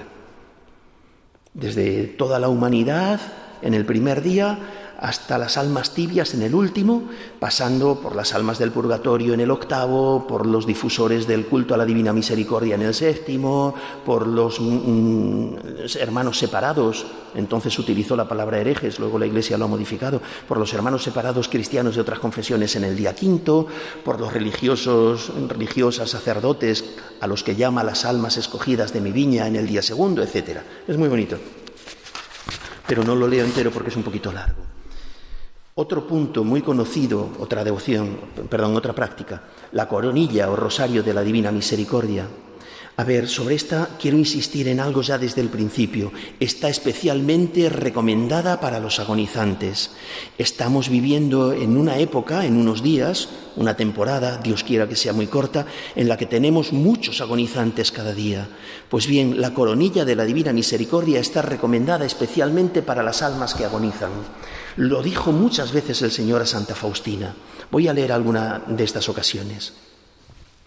Desde toda la humanidad en el primer día hasta las almas tibias en el último, pasando por las almas del purgatorio en el octavo, por los difusores del culto a la Divina Misericordia en el séptimo, por los mm, mm, hermanos separados, entonces utilizó la palabra herejes, luego la Iglesia lo ha modificado, por los hermanos separados cristianos de otras confesiones en el día quinto, por los religiosos, religiosas, sacerdotes, a los que llama las almas escogidas de mi viña en el día segundo, etc. Es muy bonito pero no lo leo entero porque es un poquito largo. Otro punto muy conocido, otra devoción, perdón, otra práctica, la coronilla o rosario de la Divina Misericordia. A ver, sobre esta quiero insistir en algo ya desde el principio. Está especialmente recomendada para los agonizantes. Estamos viviendo en una época, en unos días, una temporada, Dios quiera que sea muy corta, en la que tenemos muchos agonizantes cada día. Pues bien, la coronilla de la Divina Misericordia está recomendada especialmente para las almas que agonizan. Lo dijo muchas veces el Señor a Santa Faustina. Voy a leer alguna de estas ocasiones.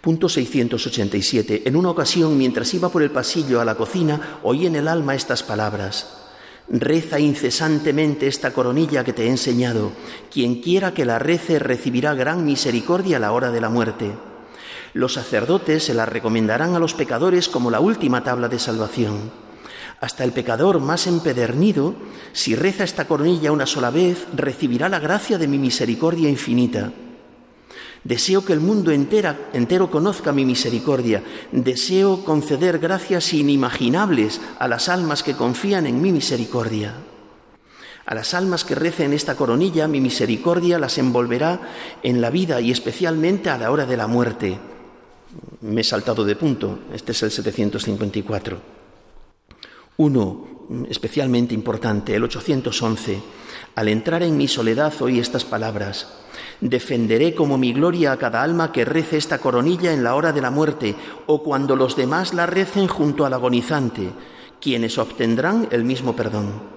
Punto 687. En una ocasión, mientras iba por el pasillo a la cocina, oí en el alma estas palabras. Reza incesantemente esta coronilla que te he enseñado. Quien quiera que la rece recibirá gran misericordia a la hora de la muerte. Los sacerdotes se la recomendarán a los pecadores como la última tabla de salvación. Hasta el pecador más empedernido, si reza esta coronilla una sola vez, recibirá la gracia de mi misericordia infinita. Deseo que el mundo entero conozca mi misericordia. Deseo conceder gracias inimaginables a las almas que confían en mi misericordia. A las almas que recen esta coronilla, mi misericordia las envolverá en la vida y especialmente a la hora de la muerte. Me he saltado de punto, este es el 754. Uno, especialmente importante, el 811. Al entrar en mi soledad oí estas palabras. Defenderé como mi gloria a cada alma que rece esta coronilla en la hora de la muerte o cuando los demás la recen junto al agonizante, quienes obtendrán el mismo perdón.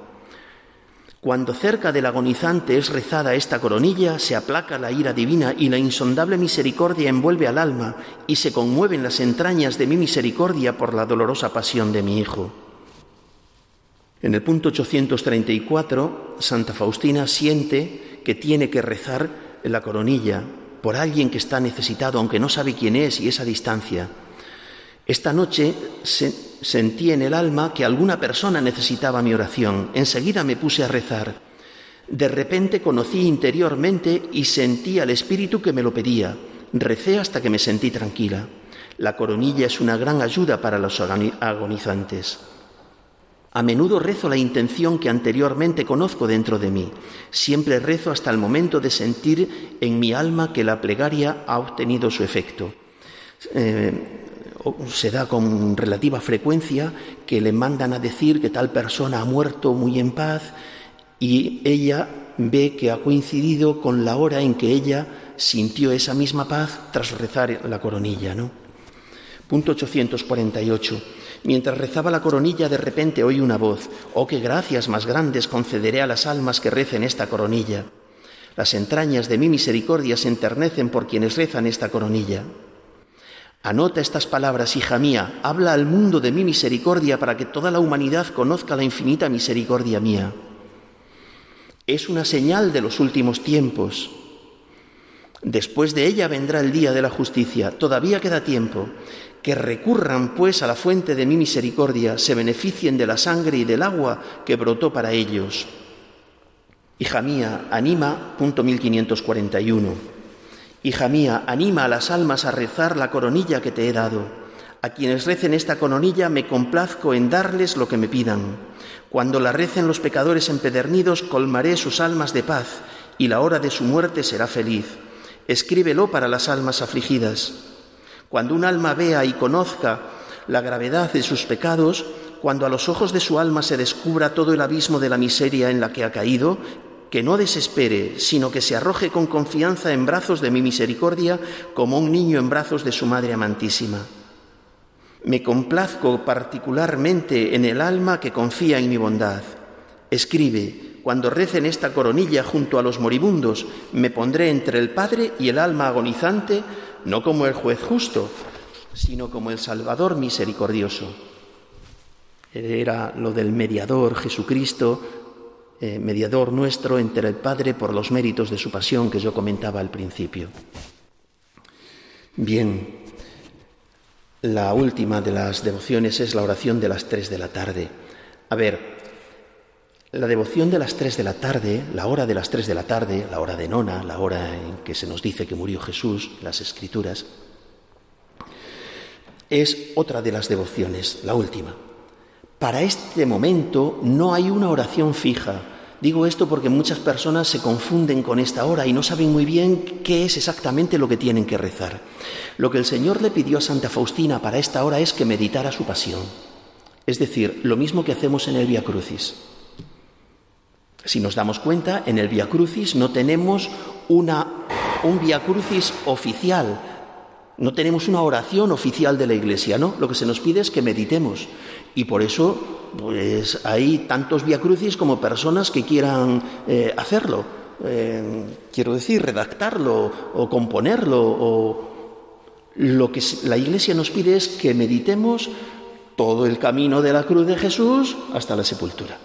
Cuando cerca del agonizante es rezada esta coronilla, se aplaca la ira divina y la insondable misericordia envuelve al alma y se conmueven las entrañas de mi misericordia por la dolorosa pasión de mi Hijo. En el punto 834, Santa Faustina siente que tiene que rezar en la coronilla por alguien que está necesitado, aunque no sabe quién es y esa distancia. Esta noche sentí en el alma que alguna persona necesitaba mi oración. Enseguida me puse a rezar. De repente conocí interiormente y sentí al Espíritu que me lo pedía. Recé hasta que me sentí tranquila. La coronilla es una gran ayuda para los agonizantes. A menudo rezo la intención que anteriormente conozco dentro de mí. Siempre rezo hasta el momento de sentir en mi alma que la plegaria ha obtenido su efecto. Eh, se da con relativa frecuencia que le mandan a decir que tal persona ha muerto muy en paz y ella ve que ha coincidido con la hora en que ella sintió esa misma paz tras rezar la coronilla. ¿no? Punto 848. Mientras rezaba la coronilla, de repente oí una voz, Oh, qué gracias más grandes concederé a las almas que recen esta coronilla. Las entrañas de mi misericordia se enternecen por quienes rezan esta coronilla. Anota estas palabras, hija mía, habla al mundo de mi misericordia para que toda la humanidad conozca la infinita misericordia mía. Es una señal de los últimos tiempos. Después de ella vendrá el día de la justicia. Todavía queda tiempo que recurran pues a la fuente de mi misericordia, se beneficien de la sangre y del agua que brotó para ellos. Hija mía, anima, punto 1541. Hija mía, anima a las almas a rezar la coronilla que te he dado. A quienes recen esta coronilla me complazco en darles lo que me pidan. Cuando la recen los pecadores empedernidos, colmaré sus almas de paz, y la hora de su muerte será feliz. Escríbelo para las almas afligidas. Cuando un alma vea y conozca la gravedad de sus pecados, cuando a los ojos de su alma se descubra todo el abismo de la miseria en la que ha caído, que no desespere, sino que se arroje con confianza en brazos de mi misericordia como un niño en brazos de su Madre amantísima. Me complazco particularmente en el alma que confía en mi bondad. Escribe, cuando recen esta coronilla junto a los moribundos, me pondré entre el Padre y el alma agonizante, no como el juez justo, sino como el Salvador misericordioso. Era lo del mediador Jesucristo, eh, mediador nuestro entre el Padre por los méritos de su pasión que yo comentaba al principio. Bien, la última de las devociones es la oración de las tres de la tarde. A ver, la devoción de las tres de la tarde, la hora de las tres de la tarde, la hora de nona, la hora en que se nos dice que murió Jesús, las escrituras, es otra de las devociones, la última. Para este momento no hay una oración fija. Digo esto porque muchas personas se confunden con esta hora y no saben muy bien qué es exactamente lo que tienen que rezar. Lo que el Señor le pidió a Santa Faustina para esta hora es que meditara su pasión. Es decir, lo mismo que hacemos en el Via Crucis. Si nos damos cuenta, en el Via Crucis no tenemos una, un Via Crucis oficial, no tenemos una oración oficial de la Iglesia, ¿no? Lo que se nos pide es que meditemos. Y por eso, pues hay tantos Via Crucis como personas que quieran eh, hacerlo. Eh, quiero decir, redactarlo o componerlo. O... Lo que la Iglesia nos pide es que meditemos todo el camino de la cruz de Jesús hasta la sepultura.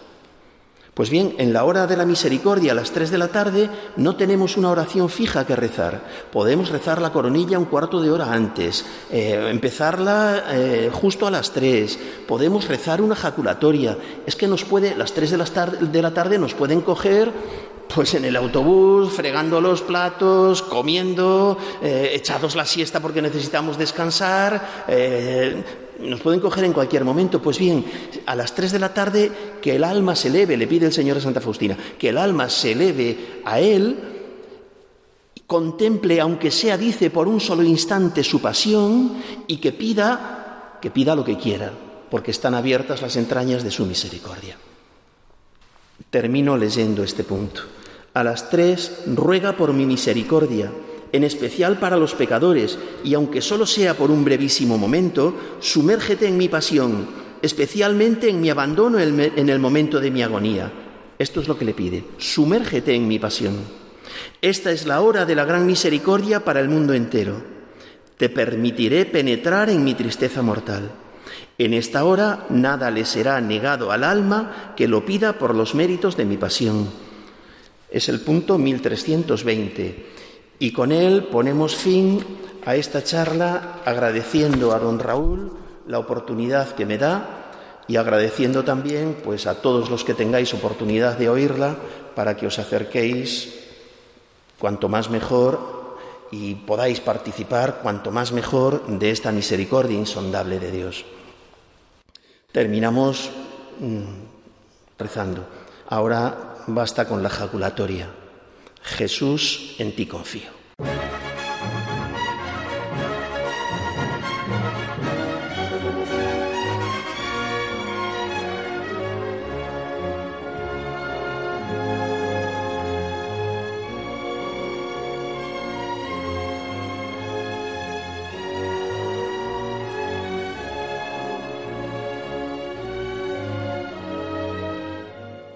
Pues bien, en la hora de la misericordia, a las tres de la tarde, no tenemos una oración fija que rezar. Podemos rezar la coronilla un cuarto de hora antes, eh, empezarla eh, justo a las tres. Podemos rezar una jaculatoria. Es que nos puede, las tres de la, de la tarde nos pueden coger pues en el autobús, fregando los platos, comiendo, eh, echados la siesta porque necesitamos descansar. Nos pueden coger en cualquier momento. Pues bien, a las tres de la tarde, que el alma se eleve, le pide el Señor a Santa Faustina, que el alma se eleve a Él, contemple, aunque sea, dice, por un solo instante su pasión y que pida, que pida lo que quiera, porque están abiertas las entrañas de su misericordia. Termino leyendo este punto. A las tres, ruega por mi misericordia, en especial para los pecadores, y aunque solo sea por un brevísimo momento, sumérgete en mi pasión, especialmente en mi abandono en el momento de mi agonía. Esto es lo que le pide, sumérgete en mi pasión. Esta es la hora de la gran misericordia para el mundo entero. Te permitiré penetrar en mi tristeza mortal. En esta hora nada le será negado al alma que lo pida por los méritos de mi pasión es el punto 1320. Y con él ponemos fin a esta charla agradeciendo a don Raúl la oportunidad que me da y agradeciendo también pues a todos los que tengáis oportunidad de oírla para que os acerquéis cuanto más mejor y podáis participar cuanto más mejor de esta misericordia insondable de Dios. Terminamos mm, rezando. Ahora basta con la jaculatoria. Jesús, en ti confío.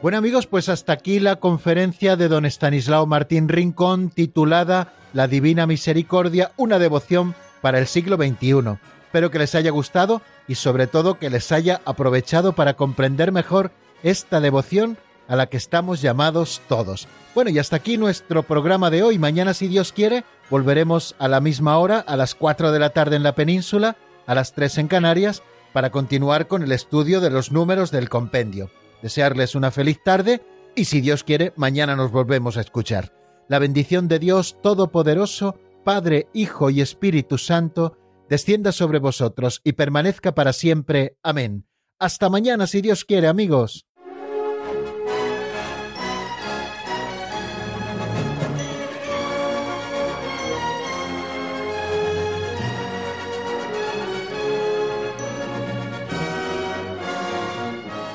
Bueno amigos, pues hasta aquí la conferencia de don Estanislao Martín Rincón titulada La Divina Misericordia, una devoción para el siglo XXI. Espero que les haya gustado y sobre todo que les haya aprovechado para comprender mejor esta devoción a la que estamos llamados todos. Bueno, y hasta aquí nuestro programa de hoy. Mañana, si Dios quiere, volveremos a la misma hora, a las 4 de la tarde en la península, a las 3 en Canarias, para continuar con el estudio de los números del compendio desearles una feliz tarde y si Dios quiere, mañana nos volvemos a escuchar. La bendición de Dios Todopoderoso, Padre, Hijo y Espíritu Santo, descienda sobre vosotros y permanezca para siempre. Amén. Hasta mañana, si Dios quiere, amigos.